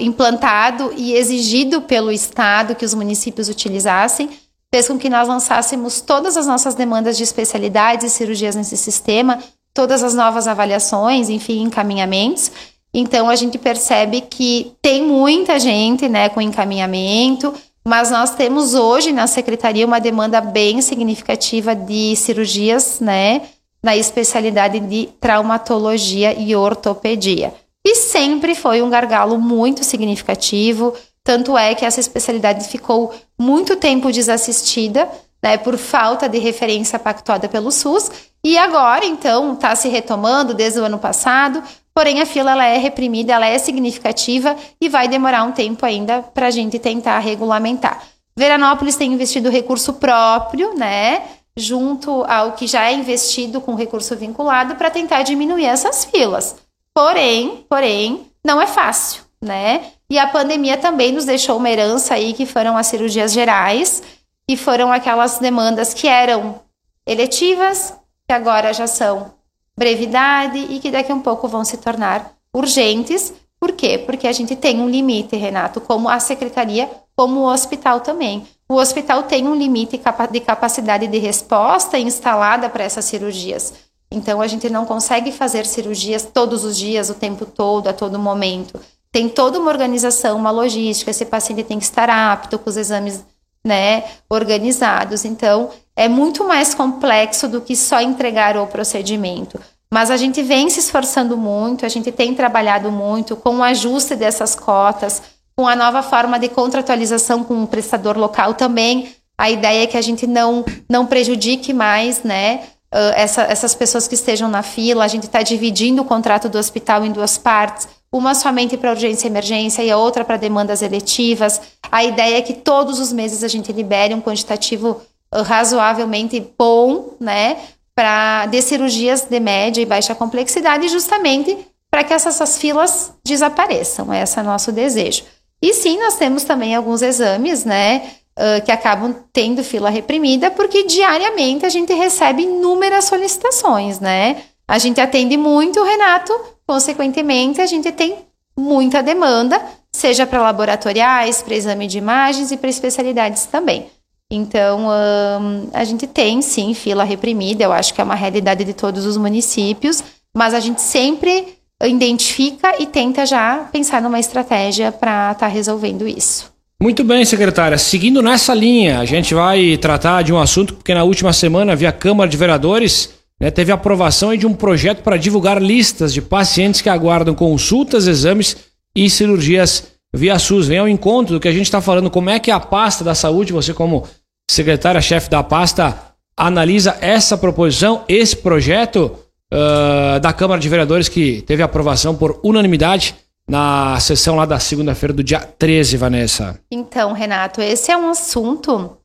implantado e exigido pelo Estado que os municípios utilizassem, fez com que nós lançássemos todas as nossas demandas de especialidades e cirurgias nesse sistema todas as novas avaliações, enfim, encaminhamentos. Então a gente percebe que tem muita gente, né, com encaminhamento, mas nós temos hoje na secretaria uma demanda bem significativa de cirurgias, né, na especialidade de traumatologia e ortopedia. E sempre foi um gargalo muito significativo, tanto é que essa especialidade ficou muito tempo desassistida, né, por falta de referência pactuada pelo SUS, e agora, então, está se retomando desde o ano passado, porém a fila ela é reprimida, ela é significativa e vai demorar um tempo ainda para a gente tentar regulamentar. Veranópolis tem investido recurso próprio, né, junto ao que já é investido com recurso vinculado para tentar diminuir essas filas. Porém, porém, não é fácil, né? E a pandemia também nos deixou uma herança aí que foram as cirurgias gerais, e foram aquelas demandas que eram eletivas, que agora já são brevidade e que daqui a um pouco vão se tornar urgentes. Por quê? Porque a gente tem um limite, Renato, como a secretaria, como o hospital também. O hospital tem um limite de capacidade de resposta instalada para essas cirurgias. Então, a gente não consegue fazer cirurgias todos os dias, o tempo todo, a todo momento. tem toda uma organização, uma logística, esse paciente tem que estar apto com os exames né, organizados. Então, é muito mais complexo do que só entregar o procedimento. Mas a gente vem se esforçando muito, a gente tem trabalhado muito com o ajuste dessas cotas, com a nova forma de contratualização com o prestador local também. A ideia é que a gente não, não prejudique mais, né? essa, essas pessoas que estejam na fila, a gente está dividindo o contrato do hospital em duas partes, uma somente para urgência e emergência e a outra para demandas eletivas. A ideia é que todos os meses a gente libere um quantitativo razoavelmente bom, né, para de cirurgias de média e baixa complexidade, justamente para que essas, essas filas desapareçam. Esse é o nosso desejo. E sim, nós temos também alguns exames, né, uh, que acabam tendo fila reprimida, porque diariamente a gente recebe inúmeras solicitações, né? A gente atende muito, Renato, consequentemente, a gente tem muita demanda, seja para laboratoriais, para exame de imagens e para especialidades também. Então, um, a gente tem sim fila reprimida, eu acho que é uma realidade de todos os municípios, mas a gente sempre identifica e tenta já pensar numa estratégia para estar tá resolvendo isso. Muito bem, secretária. Seguindo nessa linha, a gente vai tratar de um assunto porque na última semana, via Câmara de Vereadores, né, teve aprovação de um projeto para divulgar listas de pacientes que aguardam consultas, exames e cirurgias via SUS. Vem ao encontro do que a gente está falando, como é que a pasta da saúde, você como secretária-chefe da pasta, analisa essa proposição, esse projeto uh, da Câmara de Vereadores que teve aprovação por unanimidade na sessão lá da segunda-feira do dia 13, Vanessa. Então, Renato, esse é um assunto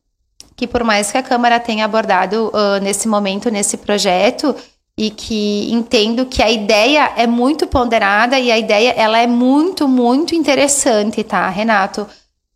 que por mais que a Câmara tenha abordado uh, nesse momento, nesse projeto, e que entendo que a ideia é muito ponderada e a ideia ela é muito, muito interessante, tá, Renato?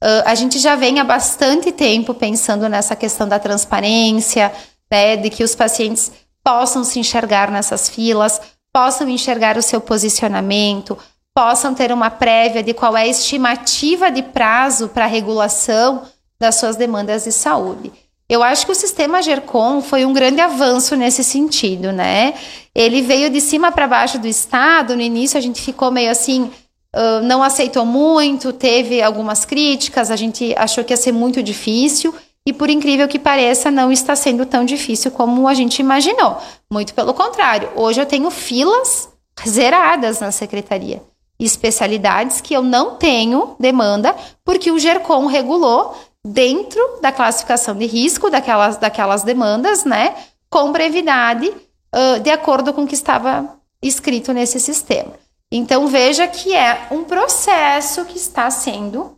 Uh, a gente já vem há bastante tempo pensando nessa questão da transparência, né, de que os pacientes possam se enxergar nessas filas, possam enxergar o seu posicionamento, possam ter uma prévia de qual é a estimativa de prazo para a regulação das suas demandas de saúde. Eu acho que o sistema GERCOM foi um grande avanço nesse sentido, né? Ele veio de cima para baixo do Estado, no início a gente ficou meio assim, uh, não aceitou muito, teve algumas críticas, a gente achou que ia ser muito difícil, e por incrível que pareça, não está sendo tão difícil como a gente imaginou. Muito pelo contrário, hoje eu tenho filas zeradas na secretaria. Especialidades que eu não tenho demanda, porque o GERCOM regulou dentro da classificação de risco daquelas, daquelas demandas, né, com brevidade, uh, de acordo com o que estava escrito nesse sistema. Então veja que é um processo que está sendo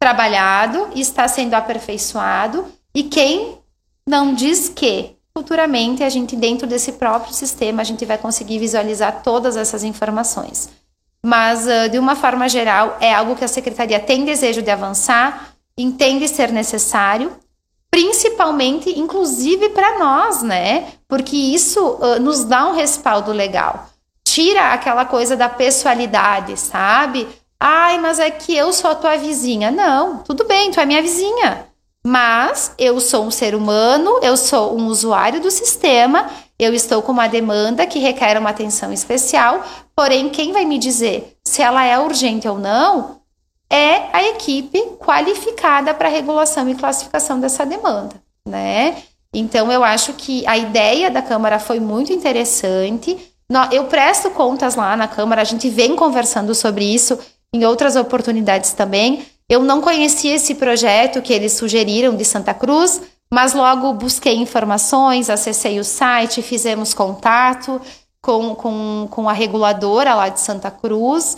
trabalhado, está sendo aperfeiçoado e quem não diz que futuramente a gente dentro desse próprio sistema a gente vai conseguir visualizar todas essas informações. Mas de uma forma geral é algo que a secretaria tem desejo de avançar, entende ser necessário, principalmente, inclusive para nós, né? Porque isso uh, nos dá um respaldo legal. Tira aquela coisa da pessoalidade, sabe? Ai, mas é que eu sou a tua vizinha. Não, tudo bem, tu é minha vizinha. Mas eu sou um ser humano, eu sou um usuário do sistema, eu estou com uma demanda que requer uma atenção especial, porém, quem vai me dizer se ela é urgente ou não é a equipe qualificada para regulação e classificação dessa demanda, né? Então eu acho que a ideia da Câmara foi muito interessante. Eu presto contas lá na Câmara, a gente vem conversando sobre isso em outras oportunidades também. Eu não conhecia esse projeto que eles sugeriram de Santa Cruz, mas logo busquei informações, acessei o site, fizemos contato com, com, com a reguladora lá de Santa Cruz.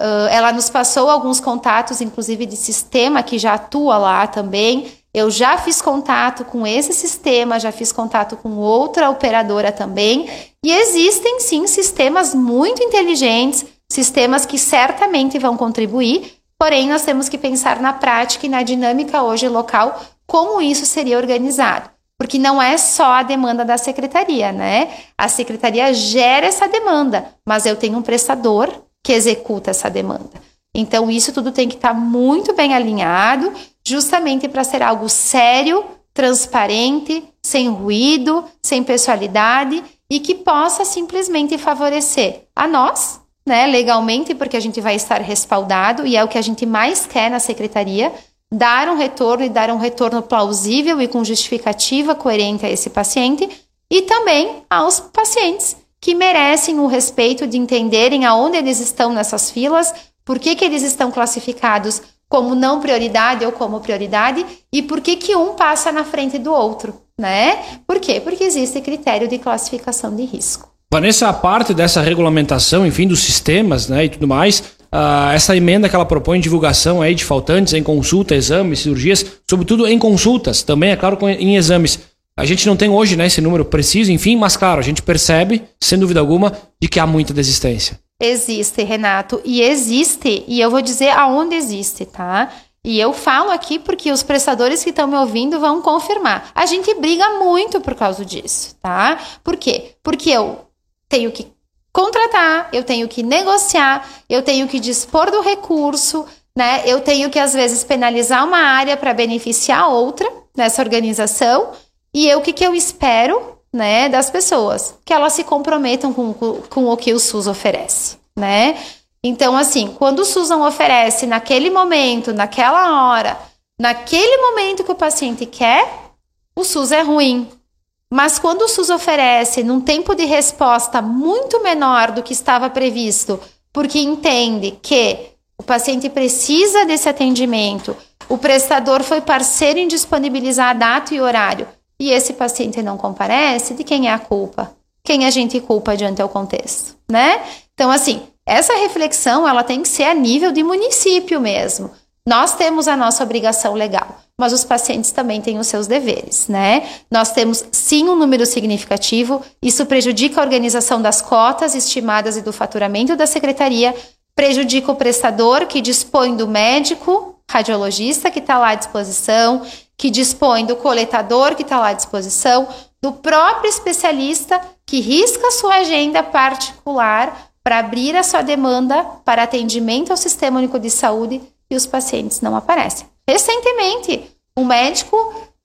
Uh, ela nos passou alguns contatos, inclusive de sistema que já atua lá também. Eu já fiz contato com esse sistema, já fiz contato com outra operadora também. E existem sim sistemas muito inteligentes, sistemas que certamente vão contribuir, porém nós temos que pensar na prática e na dinâmica hoje local como isso seria organizado. Porque não é só a demanda da secretaria, né? A secretaria gera essa demanda, mas eu tenho um prestador que executa essa demanda. Então, isso tudo tem que estar muito bem alinhado, justamente para ser algo sério, transparente, sem ruído, sem pessoalidade e que possa simplesmente favorecer a nós, né, legalmente, porque a gente vai estar respaldado e é o que a gente mais quer na secretaria, dar um retorno e dar um retorno plausível e com justificativa coerente a esse paciente e também aos pacientes que merecem o respeito de entenderem aonde eles estão nessas filas, por que, que eles estão classificados como não prioridade ou como prioridade e por que, que um passa na frente do outro, né? Por quê? Porque existe critério de classificação de risco. Vanessa, a parte dessa regulamentação, enfim, dos sistemas né, e tudo mais, uh, essa emenda que ela propõe divulgação aí de faltantes em consulta, exames, cirurgias, sobretudo em consultas, também, é claro, em exames. A gente não tem hoje né, esse número preciso, enfim, mas claro, a gente percebe, sem dúvida alguma, de que há muita desistência. Existe, Renato, e existe, e eu vou dizer aonde existe, tá? E eu falo aqui porque os prestadores que estão me ouvindo vão confirmar. A gente briga muito por causa disso, tá? Por quê? Porque eu tenho que contratar, eu tenho que negociar, eu tenho que dispor do recurso, né? Eu tenho que às vezes penalizar uma área para beneficiar outra nessa organização. E eu o que, que eu espero, né, das pessoas? Que elas se comprometam com, com, o que o SUS oferece, né? Então, assim, quando o SUS não oferece naquele momento, naquela hora, naquele momento que o paciente quer, o SUS é ruim, mas quando o SUS oferece num tempo de resposta muito menor do que estava previsto, porque entende que o paciente precisa desse atendimento, o prestador foi parceiro em disponibilizar a data e horário, e esse paciente não comparece, de quem é a culpa? Quem a gente culpa diante ao contexto, né? Então, assim, essa reflexão ela tem que ser a nível de município mesmo. Nós temos a nossa obrigação legal mas os pacientes também têm os seus deveres, né? Nós temos sim um número significativo, isso prejudica a organização das cotas estimadas e do faturamento da secretaria, prejudica o prestador que dispõe do médico, radiologista que está lá à disposição, que dispõe do coletador que está lá à disposição, do próprio especialista que risca sua agenda particular para abrir a sua demanda para atendimento ao Sistema Único de Saúde e os pacientes não aparecem. Recentemente, o médico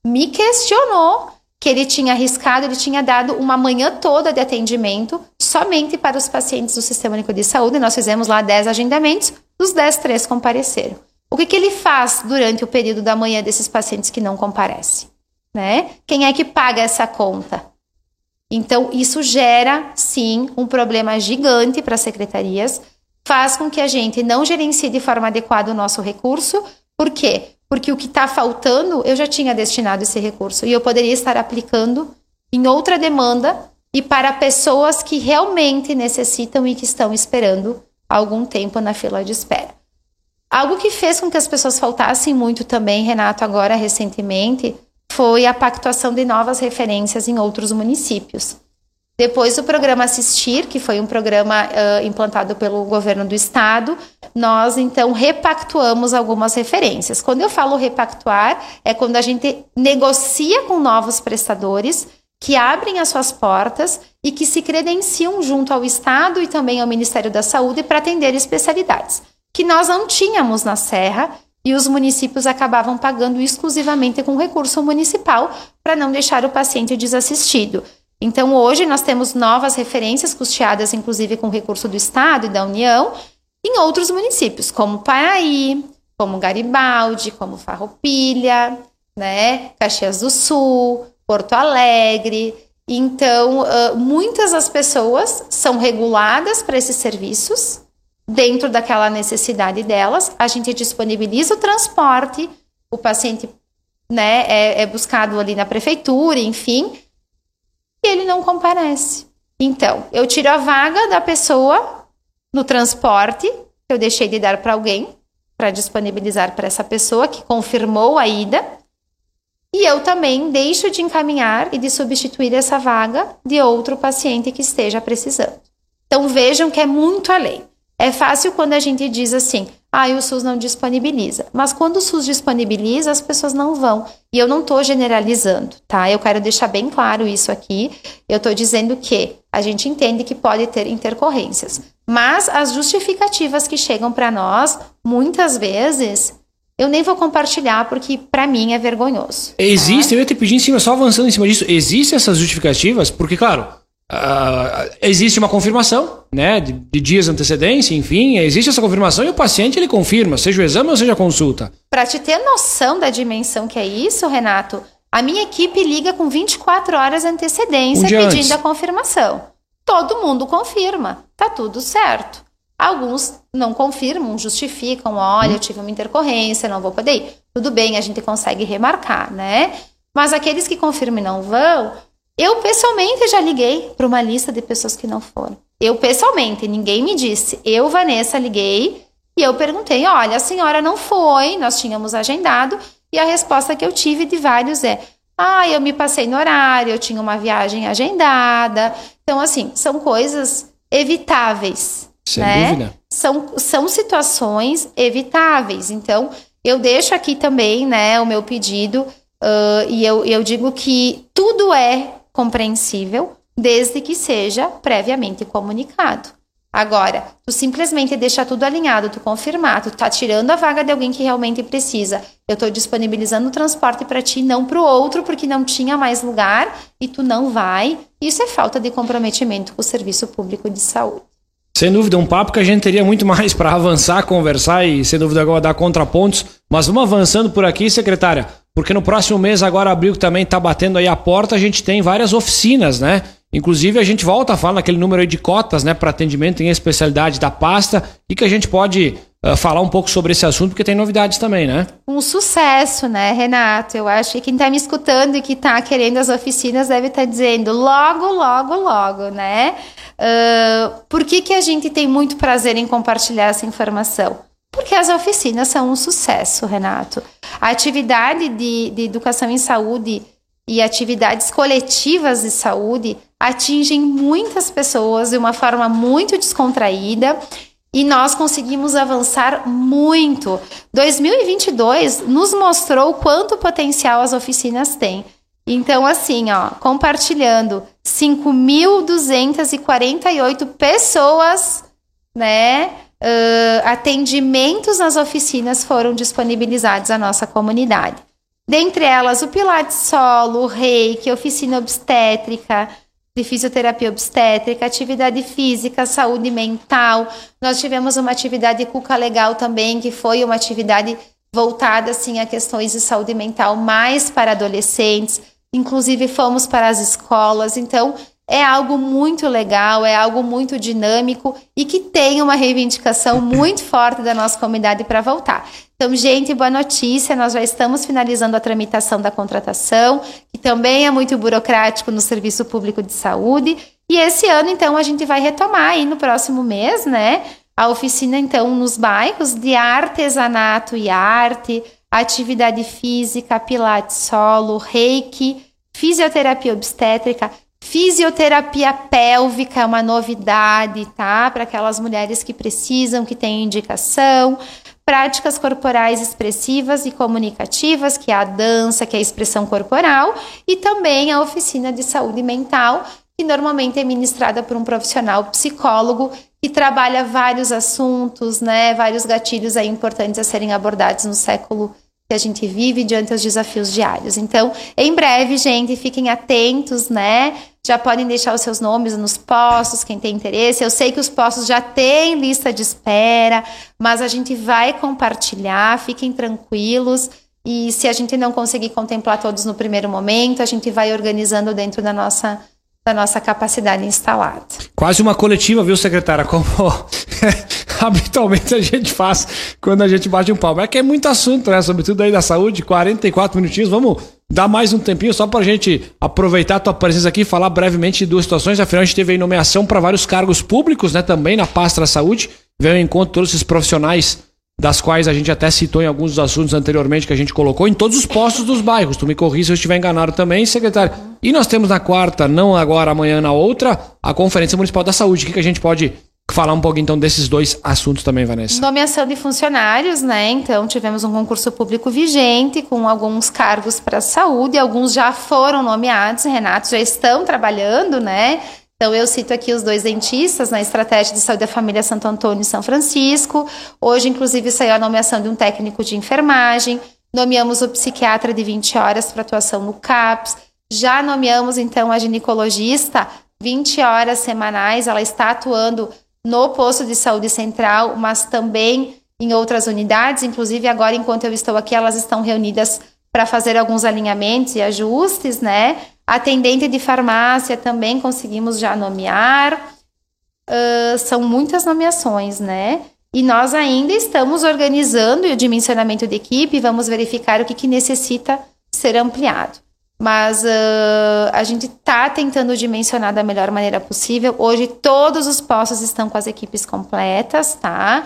me questionou que ele tinha arriscado, ele tinha dado uma manhã toda de atendimento somente para os pacientes do Sistema Único de Saúde. Nós fizemos lá 10 agendamentos, dos 10, 3 compareceram. O que, que ele faz durante o período da manhã desses pacientes que não comparecem? Né? Quem é que paga essa conta? Então, isso gera, sim, um problema gigante para as secretarias, faz com que a gente não gerencie de forma adequada o nosso recurso. Por quê? porque o que está faltando eu já tinha destinado esse recurso e eu poderia estar aplicando em outra demanda e para pessoas que realmente necessitam e que estão esperando algum tempo na fila de espera. Algo que fez com que as pessoas faltassem muito também, Renato, agora recentemente, foi a pactuação de novas referências em outros municípios. Depois do programa Assistir, que foi um programa uh, implantado pelo governo do estado, nós então repactuamos algumas referências. Quando eu falo repactuar, é quando a gente negocia com novos prestadores que abrem as suas portas e que se credenciam junto ao Estado e também ao Ministério da Saúde para atender especialidades que nós não tínhamos na Serra e os municípios acabavam pagando exclusivamente com recurso municipal para não deixar o paciente desassistido. Então, hoje nós temos novas referências custeadas, inclusive com recurso do Estado e da União, em outros municípios, como Paraí, como Garibaldi, como Farroupilha, né, Caxias do Sul, Porto Alegre. Então, muitas das pessoas são reguladas para esses serviços, dentro daquela necessidade delas. A gente disponibiliza o transporte, o paciente né, é, é buscado ali na prefeitura, enfim, e ele não comparece. Então, eu tiro a vaga da pessoa no transporte, que eu deixei de dar para alguém, para disponibilizar para essa pessoa que confirmou a ida, e eu também deixo de encaminhar e de substituir essa vaga de outro paciente que esteja precisando. Então vejam que é muito além. É fácil quando a gente diz assim: ah, o SUS não disponibiliza. Mas quando o SUS disponibiliza, as pessoas não vão. E eu não estou generalizando, tá? Eu quero deixar bem claro isso aqui. Eu estou dizendo que a gente entende que pode ter intercorrências. Mas as justificativas que chegam para nós, muitas vezes, eu nem vou compartilhar porque para mim é vergonhoso. Existe, tá? eu ia te pedir em cima, só avançando em cima disso, existem essas justificativas? Porque, claro, Uh, existe uma confirmação, né, de, de, dias de antecedência, enfim, existe essa confirmação e o paciente ele confirma, seja o exame ou seja a consulta. Para te ter noção da dimensão que é isso, Renato, a minha equipe liga com 24 horas de antecedência um pedindo antes. a confirmação. Todo mundo confirma, tá tudo certo. Alguns não confirmam, justificam, olha, hum. eu tive uma intercorrência, não vou poder ir. Tudo bem, a gente consegue remarcar, né? Mas aqueles que confirmam e não vão, eu pessoalmente já liguei para uma lista de pessoas que não foram. Eu pessoalmente, ninguém me disse. Eu, Vanessa, liguei e eu perguntei: olha, a senhora não foi, nós tínhamos agendado, e a resposta que eu tive de vários é: ah, eu me passei no horário, eu tinha uma viagem agendada. Então, assim, são coisas evitáveis. Sem né? dúvida. São, são situações evitáveis. Então, eu deixo aqui também né, o meu pedido, uh, e eu, eu digo que tudo é compreensível, desde que seja previamente comunicado. Agora, tu simplesmente deixar tudo alinhado, tu confirmar, tu tá tirando a vaga de alguém que realmente precisa. Eu estou disponibilizando o transporte para ti, não para o outro, porque não tinha mais lugar e tu não vai. Isso é falta de comprometimento com o serviço público de saúde. Sem dúvida, um papo que a gente teria muito [LAUGHS] mais para avançar, conversar e, sem dúvida, agora dar contrapontos. Mas vamos avançando por aqui, secretária porque no próximo mês, agora abril, que também está batendo aí a porta, a gente tem várias oficinas, né? Inclusive, a gente volta a falar naquele número de cotas, né, para atendimento em especialidade da pasta e que a gente pode uh, falar um pouco sobre esse assunto, porque tem novidades também, né? Um sucesso, né, Renato? Eu acho que quem está me escutando e que está querendo as oficinas deve estar tá dizendo logo, logo, logo, né? Uh, por que, que a gente tem muito prazer em compartilhar essa informação? Porque as oficinas são um sucesso, Renato. A atividade de, de educação em saúde e atividades coletivas de saúde atingem muitas pessoas de uma forma muito descontraída e nós conseguimos avançar muito. 2022 nos mostrou quanto potencial as oficinas têm. Então, assim, ó, compartilhando 5.248 pessoas, né? Uh, atendimentos nas oficinas foram disponibilizados à nossa comunidade. Dentre elas, o Pilates Solo, o Reiki, oficina obstétrica, de fisioterapia obstétrica, atividade física, saúde mental. Nós tivemos uma atividade Cuca Legal também, que foi uma atividade voltada assim a questões de saúde mental mais para adolescentes. Inclusive fomos para as escolas. Então, é algo muito legal, é algo muito dinâmico e que tem uma reivindicação muito forte da nossa comunidade para voltar. Então, gente, boa notícia, nós já estamos finalizando a tramitação da contratação, que também é muito burocrático no Serviço Público de Saúde. E esse ano, então, a gente vai retomar aí no próximo mês, né? A oficina, então, nos bairros de artesanato e arte, atividade física, pilates solo, reiki, fisioterapia obstétrica, Fisioterapia pélvica é uma novidade, tá? Para aquelas mulheres que precisam, que têm indicação. Práticas corporais expressivas e comunicativas, que é a dança, que é a expressão corporal, e também a oficina de saúde mental, que normalmente é ministrada por um profissional psicólogo que trabalha vários assuntos, né, vários gatilhos aí importantes a serem abordados no século que a gente vive diante dos desafios diários. Então, em breve, gente, fiquem atentos, né? Já podem deixar os seus nomes nos postos, quem tem interesse. Eu sei que os postos já têm lista de espera, mas a gente vai compartilhar, fiquem tranquilos. E se a gente não conseguir contemplar todos no primeiro momento, a gente vai organizando dentro da nossa da nossa capacidade instalada. Quase uma coletiva, viu, secretária? Como [LAUGHS] habitualmente a gente faz quando a gente bate um palmo. É que é muito assunto, né? Sobretudo aí da saúde, 44 minutinhos. Vamos dar mais um tempinho só para a gente aproveitar a tua presença aqui e falar brevemente de duas situações. Afinal, a gente teve aí nomeação para vários cargos públicos, né? Também na pasta da saúde. Veio em encontro todos esses profissionais das quais a gente até citou em alguns dos assuntos anteriormente que a gente colocou, em todos os postos dos bairros. Tu me corri se eu estiver enganado também, secretário. E nós temos na quarta, não agora, amanhã na outra, a Conferência Municipal da Saúde. O que, que a gente pode falar um pouco então desses dois assuntos também, Vanessa? Nomeação de funcionários, né? Então tivemos um concurso público vigente com alguns cargos para a saúde, alguns já foram nomeados, Renato, já estão trabalhando, né? Então, eu cito aqui os dois dentistas na estratégia de saúde da família Santo Antônio e São Francisco. Hoje, inclusive, saiu a nomeação de um técnico de enfermagem. Nomeamos o psiquiatra de 20 horas para atuação no CAPS. Já nomeamos, então, a ginecologista 20 horas semanais, ela está atuando no posto de saúde central, mas também em outras unidades, inclusive agora enquanto eu estou aqui, elas estão reunidas para fazer alguns alinhamentos e ajustes, né? Atendente de farmácia também conseguimos já nomear. Uh, são muitas nomeações, né? E nós ainda estamos organizando o dimensionamento de equipe, vamos verificar o que, que necessita ser ampliado. Mas uh, a gente está tentando dimensionar da melhor maneira possível. Hoje todos os postos estão com as equipes completas, tá?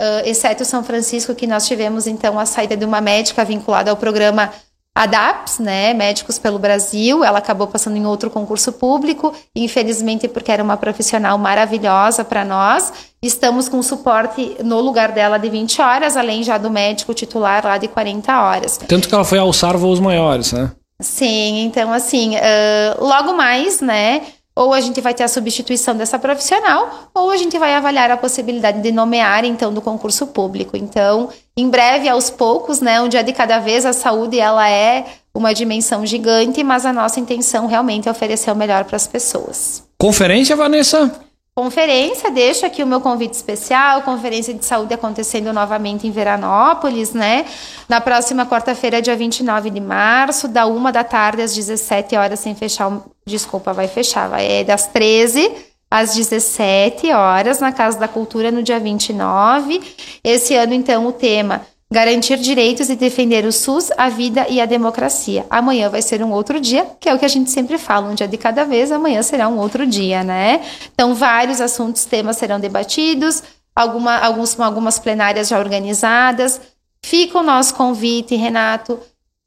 Uh, exceto São Francisco, que nós tivemos então a saída de uma médica vinculada ao programa ADAPS, né, Médicos pelo Brasil, ela acabou passando em outro concurso público, infelizmente porque era uma profissional maravilhosa para nós. Estamos com suporte no lugar dela de 20 horas, além já do médico titular lá de 40 horas. Tanto que ela foi alçar voos maiores, né? Sim, então assim, uh, logo mais, né, ou a gente vai ter a substituição dessa profissional, ou a gente vai avaliar a possibilidade de nomear, então, do concurso público. Então, em breve, aos poucos, né, um dia de cada vez, a saúde, ela é uma dimensão gigante, mas a nossa intenção realmente é oferecer o melhor para as pessoas. Conferência, Vanessa? Conferência, deixo aqui o meu convite especial, conferência de saúde acontecendo novamente em Veranópolis, né? Na próxima quarta-feira, dia 29 de março, da uma da tarde às 17 horas, sem fechar, o... desculpa, vai fechar, vai é das 13 às 17 horas, na Casa da Cultura, no dia 29. Esse ano, então, o tema Garantir direitos e defender o SUS, a vida e a democracia. Amanhã vai ser um outro dia, que é o que a gente sempre fala, um dia de cada vez, amanhã será um outro dia, né? Então, vários assuntos, temas serão debatidos, alguma, alguns algumas plenárias já organizadas. Fica o nosso convite, Renato.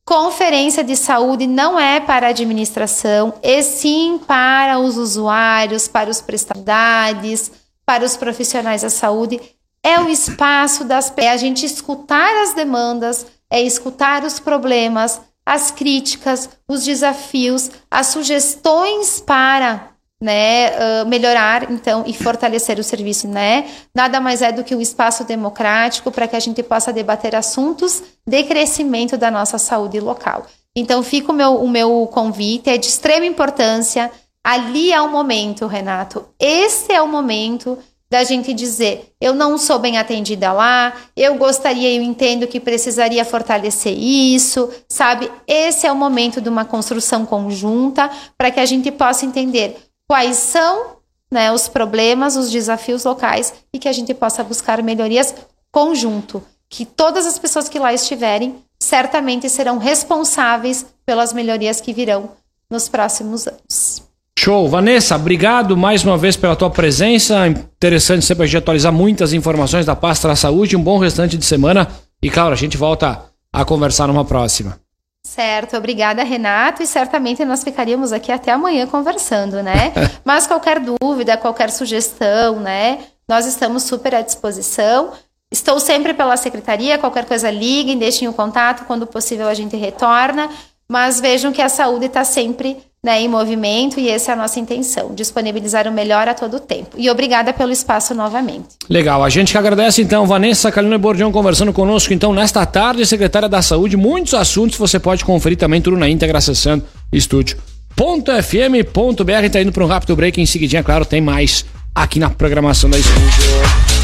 Conferência de saúde não é para administração, e sim para os usuários, para os prestadores, para os profissionais da saúde. É o espaço das é a gente escutar as demandas, é escutar os problemas, as críticas, os desafios, as sugestões para né, uh, melhorar então e fortalecer o serviço, né? Nada mais é do que um espaço democrático para que a gente possa debater assuntos de crescimento da nossa saúde local. Então fica o meu, o meu convite, é de extrema importância. Ali é o momento, Renato. Esse é o momento da gente dizer, eu não sou bem atendida lá, eu gostaria, eu entendo que precisaria fortalecer isso, sabe? Esse é o momento de uma construção conjunta para que a gente possa entender quais são né, os problemas, os desafios locais e que a gente possa buscar melhorias conjunto, que todas as pessoas que lá estiverem certamente serão responsáveis pelas melhorias que virão nos próximos anos. Show. Vanessa, obrigado mais uma vez pela tua presença. Interessante sempre a gente atualizar muitas informações da pasta da saúde. Um bom restante de semana. E, claro, a gente volta a conversar numa próxima. Certo, obrigada, Renato. E certamente nós ficaríamos aqui até amanhã conversando, né? [LAUGHS] Mas qualquer dúvida, qualquer sugestão, né? Nós estamos super à disposição. Estou sempre pela secretaria, qualquer coisa liguem, deixem o contato, quando possível a gente retorna. Mas vejam que a saúde está sempre né, em movimento e essa é a nossa intenção, disponibilizar o melhor a todo tempo. E obrigada pelo espaço novamente. Legal, a gente que agradece então, Vanessa Calina Bordião conversando conosco então nesta tarde, secretária da Saúde, muitos assuntos você pode conferir também tudo na íntegra acessando estúdio.fm.br, tá indo para um rápido break em seguidinha, claro, tem mais aqui na programação da Estúdio.